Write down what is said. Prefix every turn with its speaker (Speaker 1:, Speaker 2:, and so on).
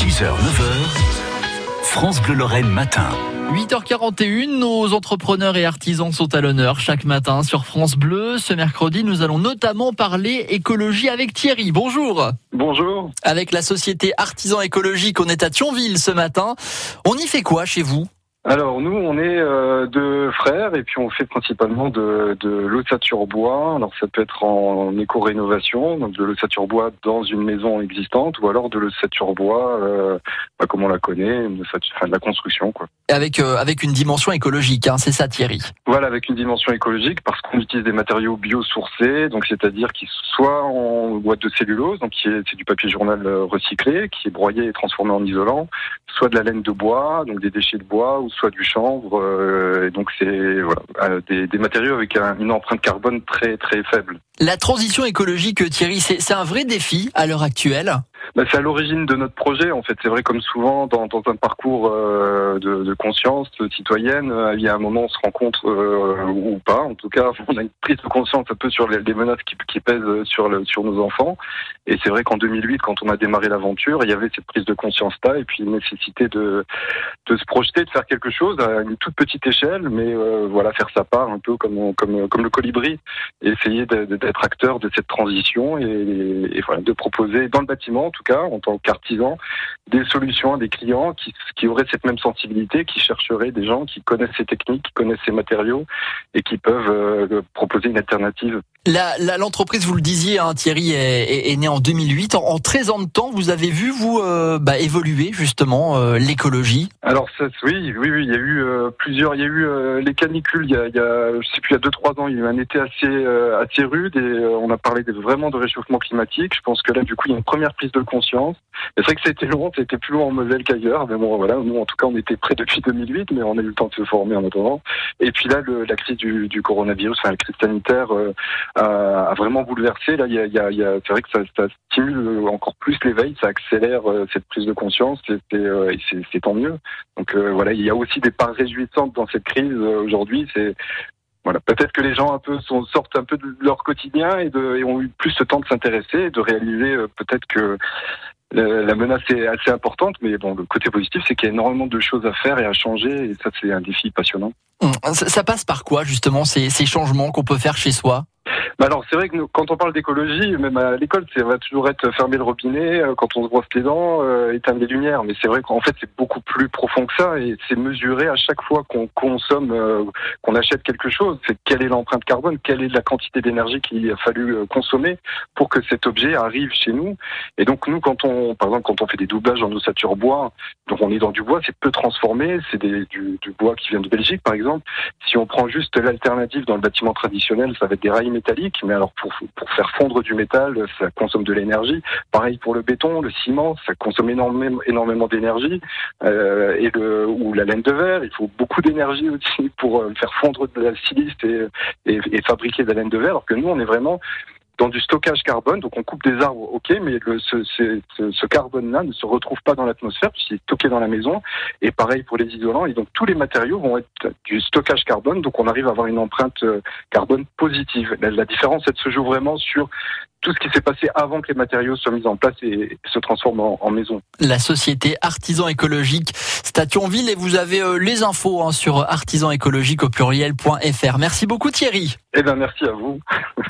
Speaker 1: 6h, 9h, France Bleu Lorraine matin.
Speaker 2: 8h41, nos entrepreneurs et artisans sont à l'honneur chaque matin sur France Bleu. Ce mercredi, nous allons notamment parler écologie avec Thierry. Bonjour.
Speaker 3: Bonjour.
Speaker 2: Avec la société Artisan Écologique, on est à Thionville ce matin. On y fait quoi chez vous?
Speaker 3: Alors nous, on est euh, deux frères et puis on fait principalement de, de l'ossature bois. Alors ça peut être en éco-rénovation, donc de l'ossature bois dans une maison existante, ou alors de l'ossature bois, euh, bah, comme on la connaît, de, enfin, de la construction. Quoi.
Speaker 2: Avec euh, avec une dimension écologique, hein, c'est ça Thierry?
Speaker 3: Voilà, avec une dimension écologique parce qu'on utilise des matériaux biosourcés, donc c'est-à-dire qu'ils soient en boîte de cellulose, donc c'est du papier journal euh, recyclé, qui est broyé et transformé en isolant, soit de la laine de bois, donc des déchets de bois, soit du chanvre. Euh, et donc c'est voilà, euh, des, matériaux avec une empreinte carbone très très faible.
Speaker 2: La transition écologique, Thierry, c'est un vrai défi à l'heure actuelle?
Speaker 3: Bah, c'est à l'origine de notre projet. En fait, c'est vrai comme souvent dans, dans un parcours euh, de, de, conscience citoyenne, euh, il y a un moment on se rencontre euh, ou pas. En tout cas, on a une prise de conscience un peu sur les, les menaces qui, qui, pèsent sur, le, sur nos enfants. Et c'est vrai qu'en 2008, quand on a démarré l'aventure, il y avait cette prise de conscience-là et puis une nécessité de, de se projeter, de faire quelque chose à une toute petite échelle, mais voilà, faire sa part un peu comme, comme, comme le colibri, et essayer d'être acteur de cette transition et, et, voilà, de proposer dans le bâtiment en tout cas, en tant qu'artisan, des solutions à des clients qui, auraient cette même sensibilité, qui chercheraient des gens qui connaissent ces techniques, qui connaissent ces matériaux et qui peuvent euh, proposer une alternative.
Speaker 2: L'entreprise, vous le disiez, hein, Thierry, est, est, née en 2008. En, en, 13 ans de temps, vous avez vu, vous, euh, bah, évoluer justement euh, l'écologie?
Speaker 3: Alors ça, oui, oui, il y a eu euh, plusieurs, il y a eu les canicules, il y a, il y a, je sais plus, il y a 2-3 ans, il y a eu un été assez, assez rude et on a parlé vraiment de réchauffement climatique. Je pense que là, du coup, il y a une première prise de conscience. C'est vrai que c'était long, c'était plus loin en Moselle qu'ailleurs, mais bon, voilà, nous, en tout cas, on était prêts depuis 2008, mais on a eu le temps de se former en attendant. Et puis là, le, la crise du, du, coronavirus, enfin, la crise sanitaire, a, a, vraiment bouleversé. Là, il y a, y a c'est vrai que ça, ça, stimule encore plus l'éveil, ça accélère euh, cette prise de conscience, et euh, c'est tant mieux. Donc euh, voilà, il y a aussi des parts réjouissantes dans cette crise aujourd'hui. C'est voilà, peut-être que les gens un peu sont, sortent un peu de leur quotidien et, de, et ont eu plus ce temps de s'intéresser et de réaliser peut-être que la menace est assez importante, mais bon, le côté positif, c'est qu'il y a énormément de choses à faire et à changer, et ça, c'est un défi passionnant.
Speaker 2: Ça, passe par quoi, justement, ces, ces changements qu'on peut faire chez soi?
Speaker 3: Bah alors c'est vrai que nous, quand on parle d'écologie, même à l'école, ça va toujours être fermer le robinet, euh, quand on se brosse les dents, euh, éteindre les lumières. Mais c'est vrai qu'en fait c'est beaucoup plus profond que ça et c'est mesuré à chaque fois qu'on consomme, euh, qu'on achète quelque chose. C'est quelle est l'empreinte carbone, quelle est la quantité d'énergie qu'il a fallu euh, consommer pour que cet objet arrive chez nous. Et donc nous, quand on, par exemple, quand on fait des doublages en ossature bois, donc on est dans du bois, c'est peu transformé, c'est du, du bois qui vient de Belgique par exemple. Si on prend juste l'alternative dans le bâtiment traditionnel, ça va être des rails métalliques mais alors pour, pour faire fondre du métal, ça consomme de l'énergie. Pareil pour le béton, le ciment, ça consomme énormément, énormément d'énergie. Euh, et ou la laine de verre, il faut beaucoup d'énergie aussi pour euh, faire fondre de la silice et, et, et fabriquer de la laine de verre, alors que nous, on est vraiment dans du stockage carbone. Donc on coupe des arbres, ok, mais le, ce, ce, ce carbone-là ne se retrouve pas dans l'atmosphère puisqu'il est stocké dans la maison. Et pareil pour les isolants. Et donc tous les matériaux vont être du stockage carbone. Donc on arrive à avoir une empreinte euh, carbone positive. La, la différence, elle se joue vraiment sur tout ce qui s'est passé avant que les matériaux soient mis en place et se transforment en, en maison.
Speaker 2: La société Artisan Écologique Stationville et vous avez euh, les infos hein, sur artisanécologique au pluriel.fr. Merci beaucoup Thierry.
Speaker 3: Eh bien merci à vous.